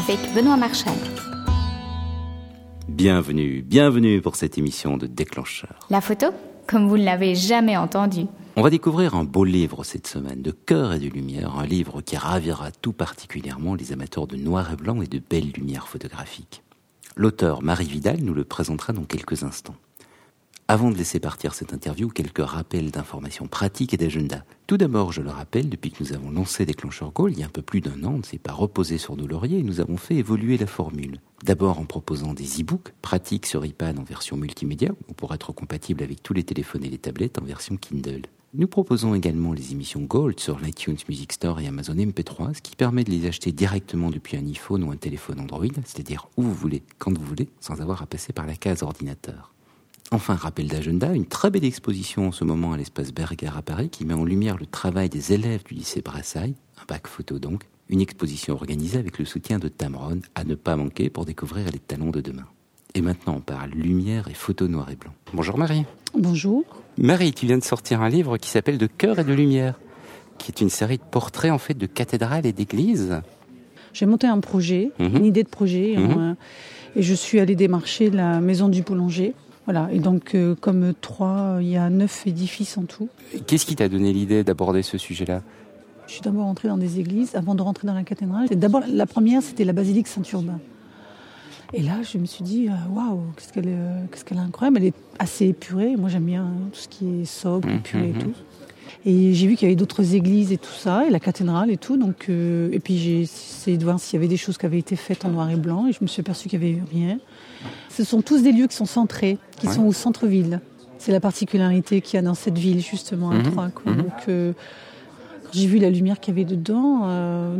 avec Benoît Marchal. Bienvenue, bienvenue pour cette émission de Déclencheur. La photo, comme vous ne l'avez jamais entendu. On va découvrir un beau livre cette semaine, de cœur et de lumière, un livre qui ravira tout particulièrement les amateurs de noir et blanc et de belles lumières photographiques. L'auteur Marie Vidal nous le présentera dans quelques instants. Avant de laisser partir cette interview, quelques rappels d'informations pratiques et d'agenda. Tout d'abord, je le rappelle, depuis que nous avons lancé Déclencheur Goal, il y a un peu plus d'un an, on ne s'est pas reposé sur nos lauriers et nous avons fait évoluer la formule. D'abord en proposant des e-books pratiques sur iPad en version multimédia ou pour être compatible avec tous les téléphones et les tablettes en version Kindle. Nous proposons également les émissions Gold sur l'iTunes Music Store et Amazon MP3, ce qui permet de les acheter directement depuis un iPhone ou un téléphone Android, c'est-à-dire où vous voulez, quand vous voulez, sans avoir à passer par la case ordinateur. Enfin, rappel d'agenda, une très belle exposition en ce moment à l'espace Berger à Paris qui met en lumière le travail des élèves du lycée Brassailles, un bac photo donc, une exposition organisée avec le soutien de Tamron à ne pas manquer pour découvrir les talents de demain. Et maintenant, on parle lumière et photo noir et blanc. Bonjour Marie. Bonjour. Marie, tu viens de sortir un livre qui s'appelle De cœur et de lumière, qui est une série de portraits en fait de cathédrales et d'églises. J'ai monté un projet, Mhm. une idée de projet, Mhm. euh, et je suis allée démarcher la maison du boulanger. Voilà, et donc euh, comme trois, il y a neuf édifices en tout. Qu'est-ce qui t'a donné l'idée d'aborder ce sujet-là? Je suis d'abord entrée dans des églises avant de rentrer dans la cathédrale. D'abord, la première, c'était la basilique Saint-Urbain. Et là, je me suis dit, euh, waouh, qu'est-ce qu'elle est, qu'est-ce qu'elle est incroyable. Elle est assez épurée. Moi, j'aime bien tout ce qui est sobre, Mhm, épuré et mhm. tout. Et j'ai vu qu'il y avait d'autres églises et tout ça, et la cathédrale et tout. Donc, euh, et puis j'ai essayé de voir s'il y avait des choses qui avaient été faites en noir et blanc, et je me suis aperçue qu'il n'y avait rien. Ce sont tous des lieux qui sont centrés, qui Ouais. sont au centre-ville. C'est la particularité qu'il y a dans cette ville, justement, à Mhm, Troyes. mhm. Donc, euh, quand j'ai vu la lumière qu'il y avait dedans, euh,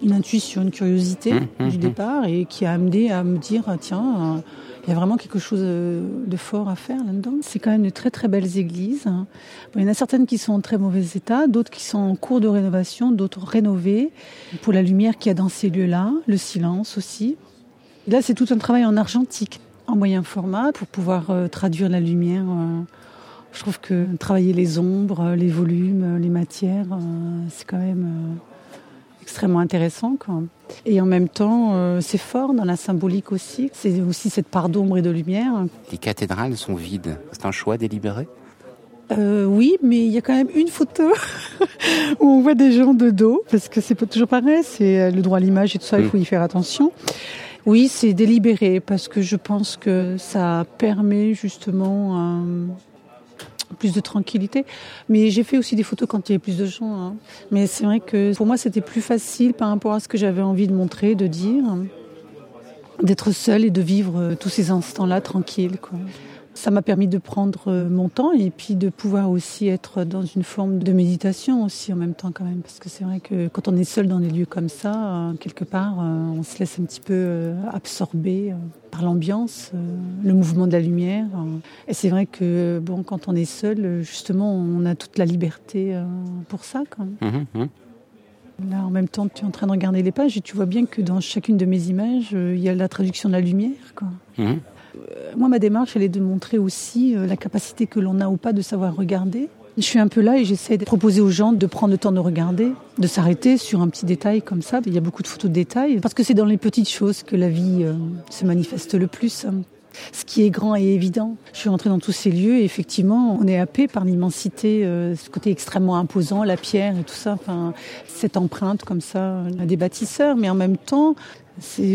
une intuition, une curiosité Mhm, du mhm. départ, et qui a amené à me dire, ah, tiens, euh, il y a vraiment quelque chose de fort à faire là-dedans. C'est quand même de très très belles églises. hein. Bon, il y en a certaines qui sont en très mauvais état, d'autres qui sont en cours de rénovation, d'autres rénovées. Pour la lumière qu'il y a dans ces lieux-là, le silence aussi. Et là, c'est tout un travail en argentique, en moyen format, pour pouvoir euh, traduire la lumière. euh. je trouve que travailler les ombres, euh, les volumes, les matières, c'est quand même extrêmement intéressant. Quoi. Et en même temps, c'est fort dans la symbolique aussi. C'est aussi cette part d'ombre et de lumière. Les cathédrales sont vides. C'est un choix délibéré? Euh, oui, mais il y a quand même une photo où on voit des gens de dos, parce que c'est pas toujours pareil, c'est le droit à l'image et tout ça, il Mm. faut y faire attention. Oui, c'est délibéré, parce que je pense que ça permet justement euh, plus de tranquillité. Mais j'ai fait aussi des photos quand il y avait plus de gens. hein. Mais c'est vrai que pour moi, c'était plus facile par rapport à ce que j'avais envie de montrer, de dire, d'être seule et de vivre euh, tous ces instants-là tranquille. Quoi. Ça m'a permis de prendre euh, mon temps et puis de pouvoir aussi être dans une forme de méditation aussi en même temps quand même. Parce que c'est vrai que quand on est seul dans des lieux comme ça, euh, quelque part, euh, on se laisse un petit peu absorber par l'ambiance, le mouvement de la lumière. Et c'est vrai que bon, quand on est seul, justement, on a toute la liberté pour ça. Quand même. Mhm, mhm. Là, en même temps, tu es en train de regarder les pages et tu vois bien que dans chacune de mes images, euh, il y a la traduction de la lumière. Quoi. Mhm. Moi, ma démarche, elle est de montrer aussi euh, la capacité que l'on a ou pas de savoir regarder. Je suis un peu là et j'essaie de proposer aux gens de prendre le temps de regarder, de s'arrêter sur un petit détail comme ça. Il y a beaucoup de photos de détails parce que c'est dans les petites choses que la vie euh, se manifeste le plus. Ce qui est grand et évident. Je suis rentrée dans tous ces lieux et effectivement, on est happé par l'immensité, euh, ce côté extrêmement imposant, la pierre et tout ça. Cette empreinte comme ça euh, des bâtisseurs, mais en même temps,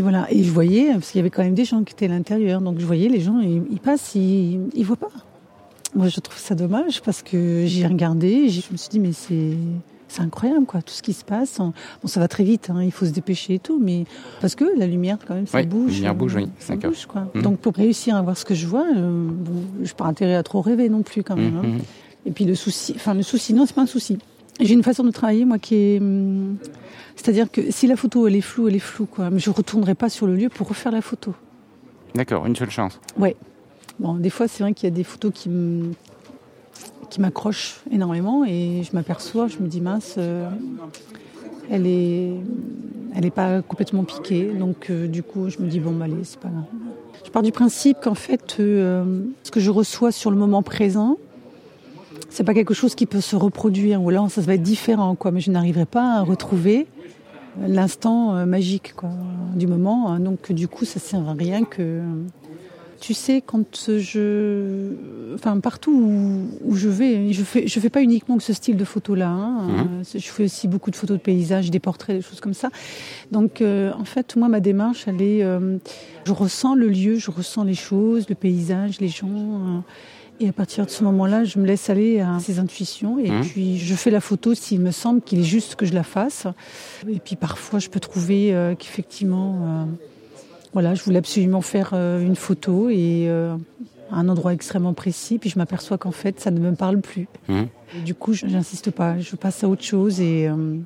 voilà. Et je voyais parce qu'il y avait quand même des gens qui étaient à l'intérieur, donc je voyais les gens, ils, passent, ils, ils voient pas. Moi, je trouve ça dommage parce que j'ai regardé, je me suis dit mais c'est c'est incroyable quoi, tout ce qui se passe. Bon, ça va très vite, hein, il faut se dépêcher et tout, mais parce que la lumière quand même, ça Oui, bouge. la lumière bouge, oui, ça bouge quoi. Mhm. Donc pour réussir à voir ce que je vois, euh, bon, je pas intérêt à trop rêver non plus quand même. hein. Mhm. Et puis le souci, enfin le souci, non, c'est pas un souci. J'ai une façon de travailler, moi, qui est, hum, c'est-à-dire que si la photo elle est floue, elle est floue, quoi. Mais je retournerai pas sur le lieu pour refaire la photo. D'accord, une seule chance. Ouais. Bon, des fois, c'est vrai qu'il y a des photos qui me- qui m'accrochent énormément et je m'aperçois, je me dis mince, euh, elle est, elle est pas complètement piquée. Donc euh, du coup, je me dis bon, bah, allez, c'est pas grave. Je pars du principe qu'en fait, euh, ce que je reçois sur le moment présent, c'est pas quelque chose qui peut se reproduire ou alors ça va être différent, quoi. Mais je n'arriverai pas à retrouver l'instant magique du moment. Donc du coup, ça sert à rien que tu sais, quand je, enfin partout où, je vais, je fais, je fais pas uniquement que ce style de photo-là. Hein. Mhm. Je fais aussi beaucoup de photos de paysages, des portraits, des choses comme ça. Donc, euh, en fait, moi, ma démarche, elle est, euh, je ressens le lieu, je ressens les choses, le paysage, les gens. Euh, et à partir de ce moment-là, je me laisse aller à ces intuitions et mhm. puis je fais la photo s'il me semble qu'il est juste que je la fasse. Et puis parfois, je peux trouver qu'effectivement, voilà, je voulais absolument faire euh, une photo et euh, un endroit extrêmement précis, puis je m'aperçois qu'en fait, ça ne me parle plus. Mmh. du coup, je n'insiste pas, je passe à autre chose et euh,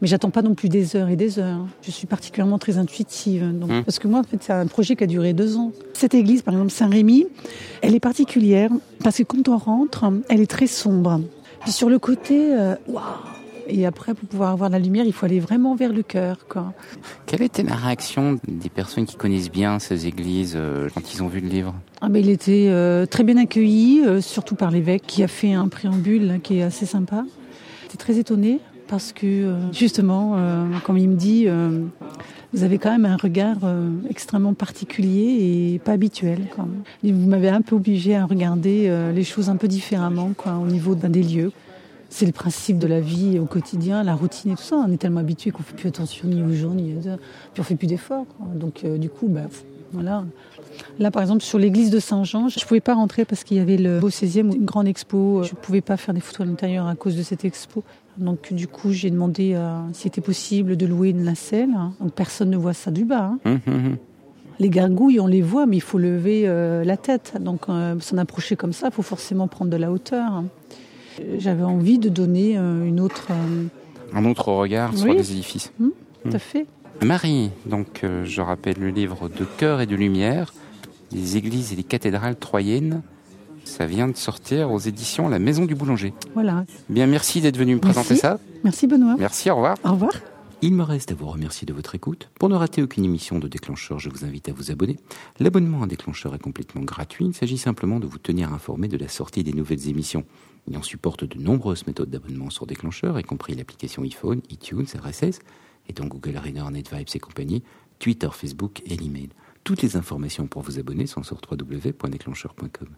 mais j'attends pas non plus des heures et des heures. Je suis particulièrement très intuitive, donc, mmh. parce que moi, en fait, c'est un projet qui a duré deux ans. Cette église, par exemple, Saint-Rémy, elle est particulière parce que quand on rentre, elle est très sombre. Puis sur le côté, waouh et après, pour pouvoir avoir la lumière, il faut aller vraiment vers le cœur. Quoi. Quelle était la réaction des personnes qui connaissent bien ces églises euh, quand ils ont vu le livre? Ah ben, Il était euh, très bien accueilli, euh, surtout par l'évêque qui a fait un préambule qui est assez sympa. J'étais très étonnée parce que justement, comme il me dit, vous avez quand même un regard extrêmement particulier et pas habituel. Quoi. Vous m'avez un peu obligé à regarder les choses un peu différemment quoi, au niveau des lieux c'est le principe de la vie au quotidien, la routine et tout ça. On est tellement habitué qu'on fait plus attention ni aux jours ni aux heures, puis on fait plus d'efforts. Donc euh, du coup, bah, voilà. Là, par exemple, sur l'église de Saint-Jean, je ne pouvais pas rentrer parce qu'il y avait le beau 16e, une grande expo. Je ne pouvais pas faire des photos à l'intérieur à cause de cette expo. Donc, du coup, j'ai demandé euh, s'il était possible de louer une nacelle. Donc, personne ne voit ça du bas. Hein. Hum, hum, hum. Les gargouilles, on les voit, mais il faut lever euh, la tête. Donc, s'en approcher comme ça, il faut forcément prendre de la hauteur. J'avais envie de donner euh, une autre... Euh, Un autre regard sur les édifices. Mmh, tout à mmh. fait. Marie, donc euh, je rappelle le livre De cœur et de lumière, les églises et les cathédrales troyennes. Ça vient de sortir aux éditions La Maison du Boulanger. Voilà. Bien, merci d'être venu me présenter ça. Merci Benoît. Merci, au revoir. Au revoir. Il me reste à vous remercier de votre écoute. Pour ne rater aucune émission de Déclencheur, je vous invite à vous abonner. L'abonnement à Déclencheur est complètement gratuit. Il s'agit simplement de vous tenir informé de la sortie des nouvelles émissions. Il en supporte de nombreuses méthodes d'abonnement sur déclencheur, y compris l'application iPhone, iTunes, RSS, et donc Google Reader, NetVibes et compagnie, Twitter, Facebook et l'email. Toutes les informations pour vous abonner sont sur www.déclencheur.com.